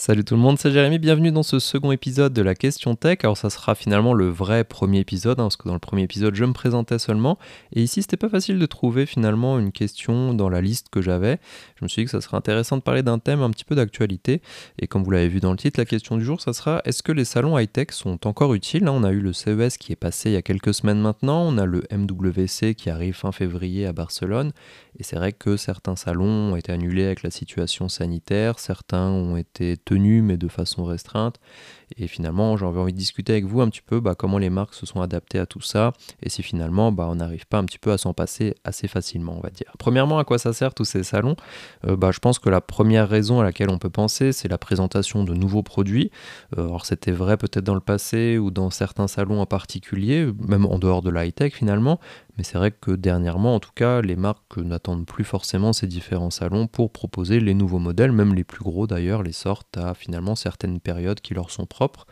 Salut tout le monde, c'est Jérémy, bienvenue dans ce second épisode de la question tech. Alors ça sera finalement le vrai premier épisode, hein, parce que dans le premier épisode je me présentais seulement, et ici c'était pas facile de trouver finalement une question dans la liste que j'avais. Je me suis dit que ça serait intéressant de parler d'un thème un petit peu d'actualité, et comme vous l'avez vu dans le titre, la question du jour ça sera est-ce que les salons high-tech sont encore utiles On a eu le CES qui est passé il y a quelques semaines maintenant, on a le MWC qui arrive fin février à Barcelone, et c'est vrai que certains salons ont été annulés avec la situation sanitaire, certains ont été mais de façon restreinte. Et finalement, j'avais envie de discuter avec vous un petit peu bah, comment les marques se sont adaptées à tout ça et si finalement bah, on n'arrive pas un petit peu à s'en passer assez facilement, on va dire. Premièrement, à quoi ça sert tous ces salons? Euh, bah, Je pense que la première raison à laquelle on peut penser, c'est la présentation de nouveaux produits. Euh, alors c'était vrai peut-être dans le passé ou dans certains salons en particulier, même en dehors de la tech finalement, mais c'est vrai que dernièrement, en tout cas, les marques n'attendent plus forcément ces différents salons pour proposer les nouveaux modèles, même les plus gros d'ailleurs, les sortent à finalement certaines périodes qui leur sont propres.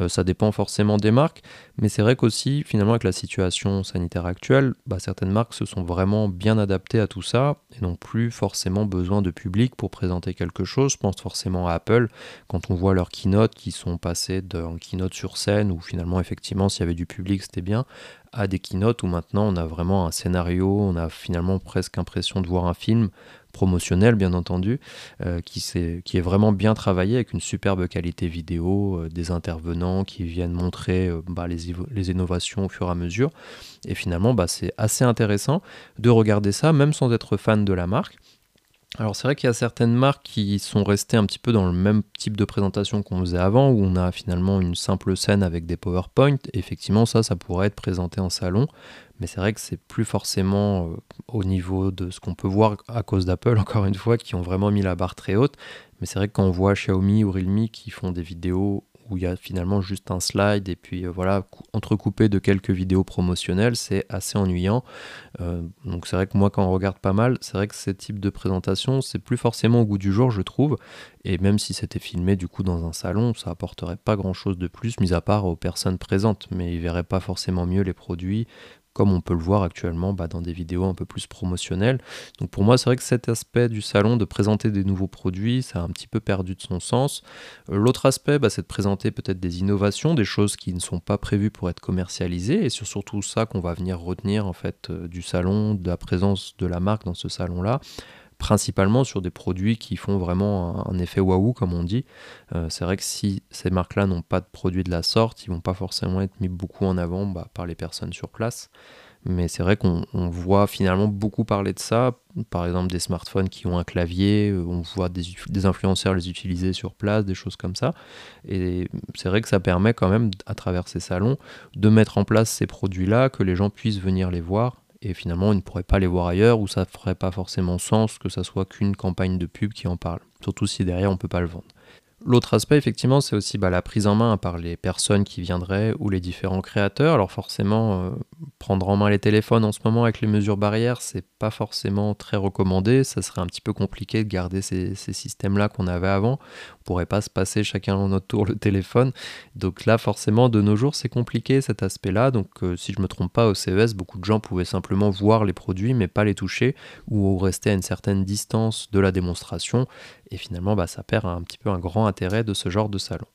Euh, ça dépend forcément des marques, mais c'est vrai qu'aussi, finalement, avec la situation sanitaire actuelle, bah, certaines marques se sont vraiment bien adaptées à tout ça et n'ont plus forcément besoin de public pour présenter quelque chose. Je pense forcément à Apple, quand on voit leurs keynotes qui sont passées d'un keynote sur scène, où finalement, effectivement, s'il y avait du public, c'était bien, à des keynotes où maintenant on a vraiment un scénario, on a finalement presque l'impression de voir un film promotionnel bien entendu, euh, qui, est, vraiment bien travaillé avec une superbe qualité vidéo, euh, des intervenants qui viennent montrer euh, bah, les, les, innovations au fur et à mesure. Et finalement, bah, c'est assez intéressant de regarder ça, même sans être fan de la marque. Alors c'est vrai qu'il y a certaines marques qui sont restées un petit peu dans le même type de présentation qu'on faisait avant, où on a finalement une simple scène avec des PowerPoint. effectivement, ça, ça pourrait être présenté en salon, mais c'est vrai que c'est plus forcément euh, au niveau de ce qu'on peut voir à cause d'Apple, encore une fois, qui ont vraiment mis la barre très haute. Mais c'est vrai que quand on voit Xiaomi ou Realme qui font des vidéos où il y a finalement juste un slide et puis euh, voilà, entrecoupé de quelques vidéos promotionnelles, c'est assez ennuyant. Euh, donc c'est vrai que moi quand on regarde pas mal, c'est vrai que ce type de présentation, c'est plus forcément au goût du jour, je trouve. Et même si c'était filmé du coup dans un salon, ça apporterait pas grand chose de plus, mis à part aux personnes présentes, mais ils verraient pas forcément mieux les produits comme on peut le voir actuellement bah, dans des vidéos un peu plus promotionnelles. Donc pour moi, c'est vrai que cet aspect du salon de présenter des nouveaux produits, ça a un petit peu perdu de son sens. Euh, l'autre aspect, bah, c'est de présenter peut-être des innovations, des choses qui ne sont pas prévues pour être commercialisées, et c'est surtout ça qu'on va venir retenir en fait euh, du salon, de la présence de la marque dans ce salon-là principalement sur des produits qui font vraiment un, effet waouh, comme on dit. Euh, c'est vrai que si ces marques-là n'ont pas de produits de la sorte, ils vont pas forcément être mis beaucoup en avant bah, par les personnes sur place. Mais c'est vrai qu'on voit finalement beaucoup parler de ça. Par exemple, des smartphones qui ont un clavier, euh, on voit des, des influenceurs les utiliser sur place, des choses comme ça. Et c'est vrai que ça permet quand même, à travers ces salons, de mettre en place ces produits-là, que les gens puissent venir les voir et finalement on ne pourrait pas les voir ailleurs ou ça ferait pas forcément sens que ça soit qu'une campagne de pub qui en parle, surtout si derrière on peut pas le vendre. L'autre aspect, effectivement, c'est aussi bah, la prise en main par les personnes qui viendraient ou les différents créateurs. Alors forcément, euh, prendre en main les téléphones en ce moment avec les mesures barrières, c'est pas forcément très recommandé. Ça serait un petit peu compliqué de garder ces, systèmes-là qu'on avait avant. On pourrait pas se passer chacun à notre tour le téléphone. Donc là, forcément, de nos jours, c'est compliqué cet aspect-là. Donc euh, si je me trompe pas, au CES, beaucoup de gens pouvaient simplement voir les produits mais pas les toucher ou rester à une certaine distance de la démonstration. Et finalement, bah, ça perd un petit peu un grand intérêt de ce genre de salon.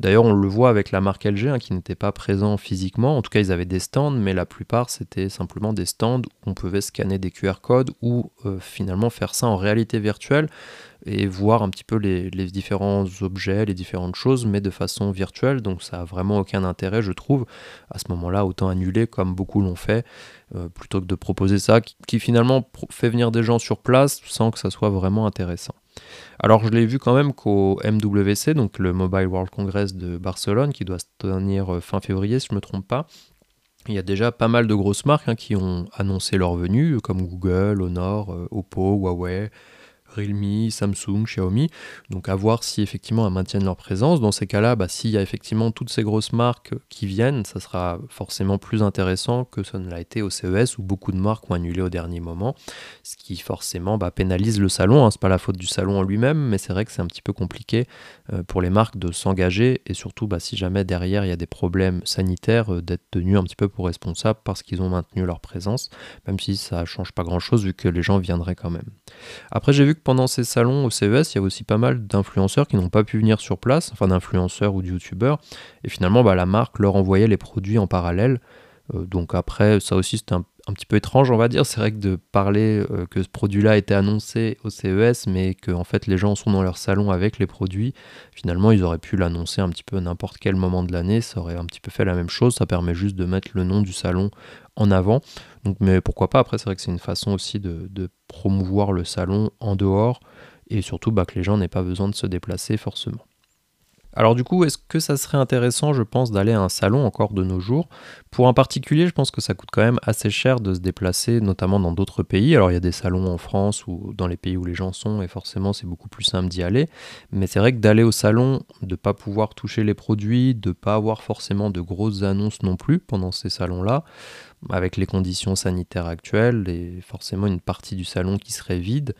D'ailleurs, on le voit avec la marque LG hein, qui n'était pas présent physiquement. En tout cas, ils avaient des stands, mais la plupart c'était simplement des stands où on pouvait scanner des QR codes ou euh, finalement faire ça en réalité virtuelle et voir un petit peu les, différents objets, les différentes choses, mais de façon virtuelle. Donc ça a vraiment aucun intérêt, je trouve. À ce moment-là, autant annuler comme beaucoup l'ont fait, euh, plutôt que de proposer ça, qui finalement fait venir des gens sur place sans que ça soit vraiment intéressant. Alors je l'ai vu quand même qu'au MWC, donc le Mobile World Congress de Barcelone, qui doit se tenir euh, fin février si je ne me trompe pas, il y a déjà pas mal de grosses marques hein, qui ont annoncé leur venue, comme Google, Honor, euh, Oppo, Huawei, Realme, Samsung, Xiaomi. Donc à voir si effectivement elles maintiennent leur présence. Dans ces cas-là, bah, s'il y a effectivement toutes ces grosses marques qui viennent, ça sera forcément plus intéressant que ça ne l'a été au CES où beaucoup de marques ont annulé au dernier moment, ce qui forcément bah, pénalise le salon. Hein. C'est pas la faute du salon en lui-même, mais c'est vrai que c'est un petit peu compliqué euh, pour les marques de s'engager et surtout bah, si jamais derrière il y a des problèmes sanitaires, euh, d'être tenus un petit peu pour responsables parce qu'ils ont maintenu leur présence, même si ça change pas grand-chose vu que les gens viendraient quand même. Après j'ai vu que pendant ces salons au CES, il y a aussi pas mal d'influenceurs qui n'ont pas pu venir sur place, enfin d'influenceurs ou de youtubeurs, et finalement bah, la marque leur envoyait les produits en parallèle. Euh, donc après, ça aussi c'était un, petit peu étrange, on va dire. C'est vrai que de parler euh, que ce produit-là a été annoncé au CES, mais que en fait les gens sont dans leur salon avec les produits, finalement ils auraient pu l'annoncer un petit peu à n'importe quel moment de l'année, ça aurait un petit peu fait la même chose. Ça permet juste de mettre le nom du salon en avant. Donc, mais pourquoi pas? Après, c'est vrai que c'est une façon aussi de, promouvoir le salon en dehors et surtout bah, que les gens n'aient pas besoin de se déplacer forcément. Alors du coup, est-ce que ça serait intéressant, je pense, d'aller à un salon encore de nos jours? Pour un particulier, je pense que ça coûte quand même assez cher de se déplacer, notamment dans d'autres pays. Alors il y a des salons en France ou dans les pays où les gens sont, et forcément c'est beaucoup plus simple d'y aller. Mais c'est vrai que d'aller au salon, de ne pas pouvoir toucher les produits, de ne pas avoir forcément de grosses annonces non plus pendant ces salons-là, avec les conditions sanitaires actuelles et forcément une partie du salon qui serait vide,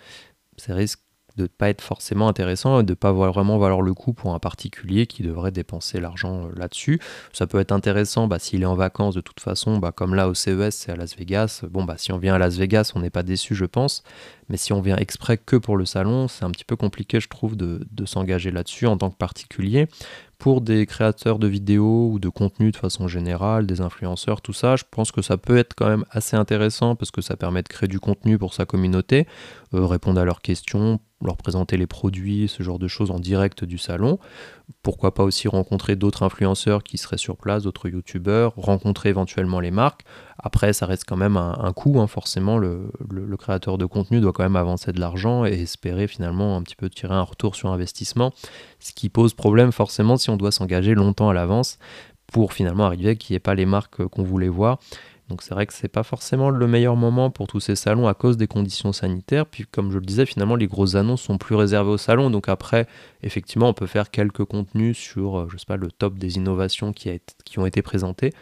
c'est risque de ne pas être forcément intéressant et de ne pas vraiment valoir le coup pour un particulier qui devrait dépenser l'argent euh, là-dessus. Ça peut être intéressant bah, s'il est en vacances de toute façon, bah, comme là au CES c'est à Las Vegas. Bon bah si on vient à Las Vegas on n'est pas déçu je pense, mais si on vient exprès que pour le salon, c'est un petit peu compliqué je trouve de, de s'engager là-dessus en tant que particulier. Pour des créateurs de vidéos ou de contenu de façon générale, des influenceurs, tout ça, je pense que ça peut être quand même assez intéressant parce que ça permet de créer du contenu pour sa communauté, euh, répondre à leurs questions, leur présenter les produits, ce genre de choses en direct du salon. Pourquoi pas aussi rencontrer d'autres influenceurs qui seraient sur place, d'autres youtubeurs, rencontrer éventuellement les marques. Après, ça reste quand même un, coût, hein. forcément, le, créateur de contenu doit quand même avancer de l'argent et espérer finalement un petit peu tirer un retour sur investissement, ce qui pose problème forcément si on doit s'engager longtemps à l'avance pour finalement arriver qu'il n'y ait pas les marques qu'on voulait voir. Donc c'est vrai que c'est pas forcément le meilleur moment pour tous ces salons à cause des conditions sanitaires. Puis comme je le disais, finalement les grosses annonces sont plus réservées aux salons. Donc après, effectivement, on peut faire quelques contenus sur, euh, je sais pas, le top des innovations qui, qui ont été présentées.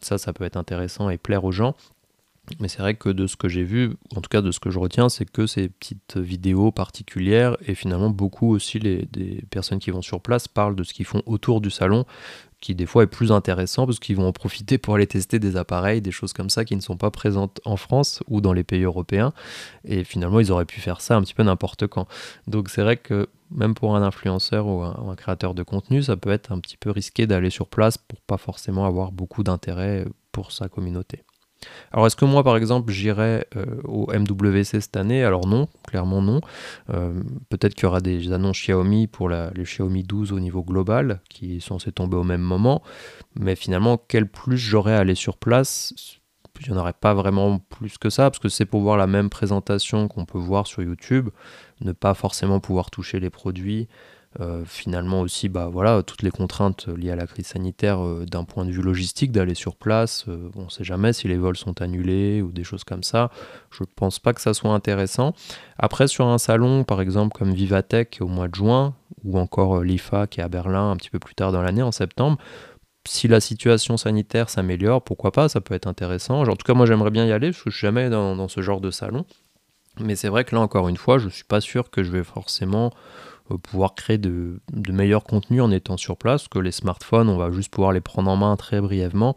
Ça, ça peut être intéressant et plaire aux gens. Mais c'est vrai que de ce que j'ai vu, en tout cas de ce que je retiens, c'est que ces petites vidéos particulières et finalement beaucoup aussi les, des personnes qui vont sur place parlent de ce qu'ils font autour du salon, qui des fois est plus intéressant parce qu'ils vont en profiter pour aller tester des appareils, des choses comme ça qui ne sont pas présentes en France ou dans les pays européens. Et finalement, ils auraient pu faire ça un petit peu n'importe quand. Donc c'est vrai que même pour un influenceur ou un, créateur de contenu, ça peut être un petit peu risqué d'aller sur place pour pas forcément avoir beaucoup d'intérêt pour sa communauté. Alors est-ce que moi par exemple j'irai euh, au MWC cette année? Alors non, clairement non. Euh, peut-être qu'il y aura des annonces Xiaomi pour la, les Xiaomi 12 au niveau global qui sont censés tomber au même moment. Mais finalement, quel plus j'aurais à aller sur place il n'y en aurait pas vraiment plus que ça, parce que c'est pour voir la même présentation qu'on peut voir sur YouTube, ne pas forcément pouvoir toucher les produits, euh, finalement aussi, bah voilà, toutes les contraintes liées à la crise sanitaire euh, d'un point de vue logistique, d'aller sur place. Euh, on ne sait jamais si les vols sont annulés ou des choses comme ça. Je ne pense pas que ça soit intéressant. Après, sur un salon, par exemple, comme Vivatech au mois de juin, ou encore l'IFA qui est à Berlin un petit peu plus tard dans l'année, en septembre, si la situation sanitaire s'améliore, pourquoi pas, ça peut être intéressant. en tout cas, moi j'aimerais bien y aller, parce que je suis jamais dans, dans ce genre de salon. Mais c'est vrai que là, encore une fois, je ne suis pas sûr que je vais forcément euh, pouvoir créer de, meilleurs contenus en étant sur place, que les smartphones, on va juste pouvoir les prendre en main très brièvement,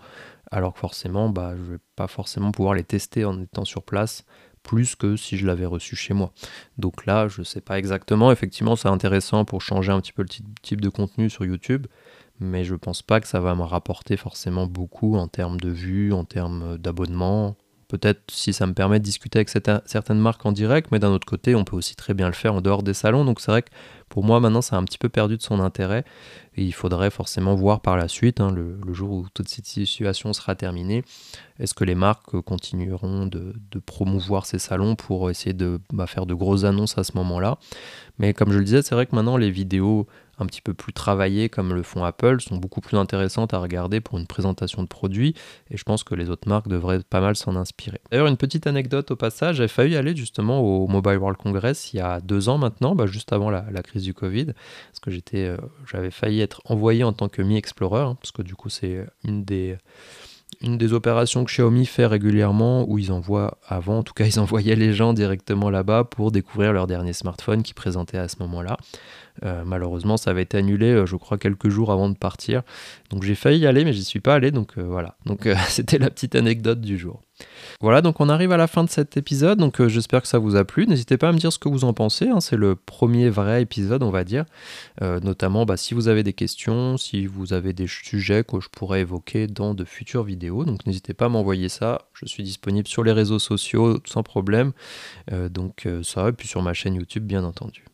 alors que forcément, bah, je ne vais pas forcément pouvoir les tester en étant sur place plus que si je l'avais reçu chez moi. Donc là, je ne sais pas exactement. Effectivement, c'est intéressant pour changer un petit peu le type de contenu sur YouTube, mais je ne pense pas que ça va me rapporter forcément beaucoup en termes de vues, en termes d'abonnements, Peut-être si ça me permet de discuter avec certaines marques en direct, mais d'un autre côté, on peut aussi très bien le faire en dehors des salons. Donc c'est vrai que pour moi, maintenant, ça a un petit peu perdu de son intérêt. Il faudrait forcément voir par la suite, hein, le, jour où toute cette situation sera terminée, est-ce que les marques continueront de, promouvoir ces salons pour essayer de bah, faire de grosses annonces à ce moment-là? Mais comme je le disais, c'est vrai que maintenant, les vidéos un petit peu plus travaillées comme le font Apple sont beaucoup plus intéressantes à regarder pour une présentation de produits et je pense que les autres marques devraient pas mal s'en inspirer. D'ailleurs une petite anecdote au passage, j'ai failli aller justement au Mobile World Congress il y a deux ans maintenant, bah, juste avant la, crise du Covid, parce que j'étais, euh, j'avais failli être envoyé en tant que Mi Explorer, hein, parce que du coup c'est une des une des opérations que Xiaomi fait régulièrement où ils envoient, avant en tout cas, ils envoyaient les gens directement là-bas pour découvrir leur dernier smartphone qui présentait à ce moment-là. Euh, malheureusement, ça avait été annulé, euh, je crois, quelques jours avant de partir. Donc j'ai failli aller, mais j'y suis pas allé. Donc euh, voilà. Donc c'était la petite anecdote du jour. Voilà, donc on arrive à la fin de cet épisode, donc euh, j'espère que ça vous a plu. N'hésitez pas à me dire ce que vous en pensez, hein. c'est le premier vrai épisode, on va dire. Euh, notamment bah, si vous avez des questions, si vous avez des sujets que je pourrais évoquer dans de futures vidéos, donc n'hésitez pas à m'envoyer ça. Je suis disponible sur les réseaux sociaux sans problème, donc ça, et puis sur ma chaîne YouTube, bien entendu.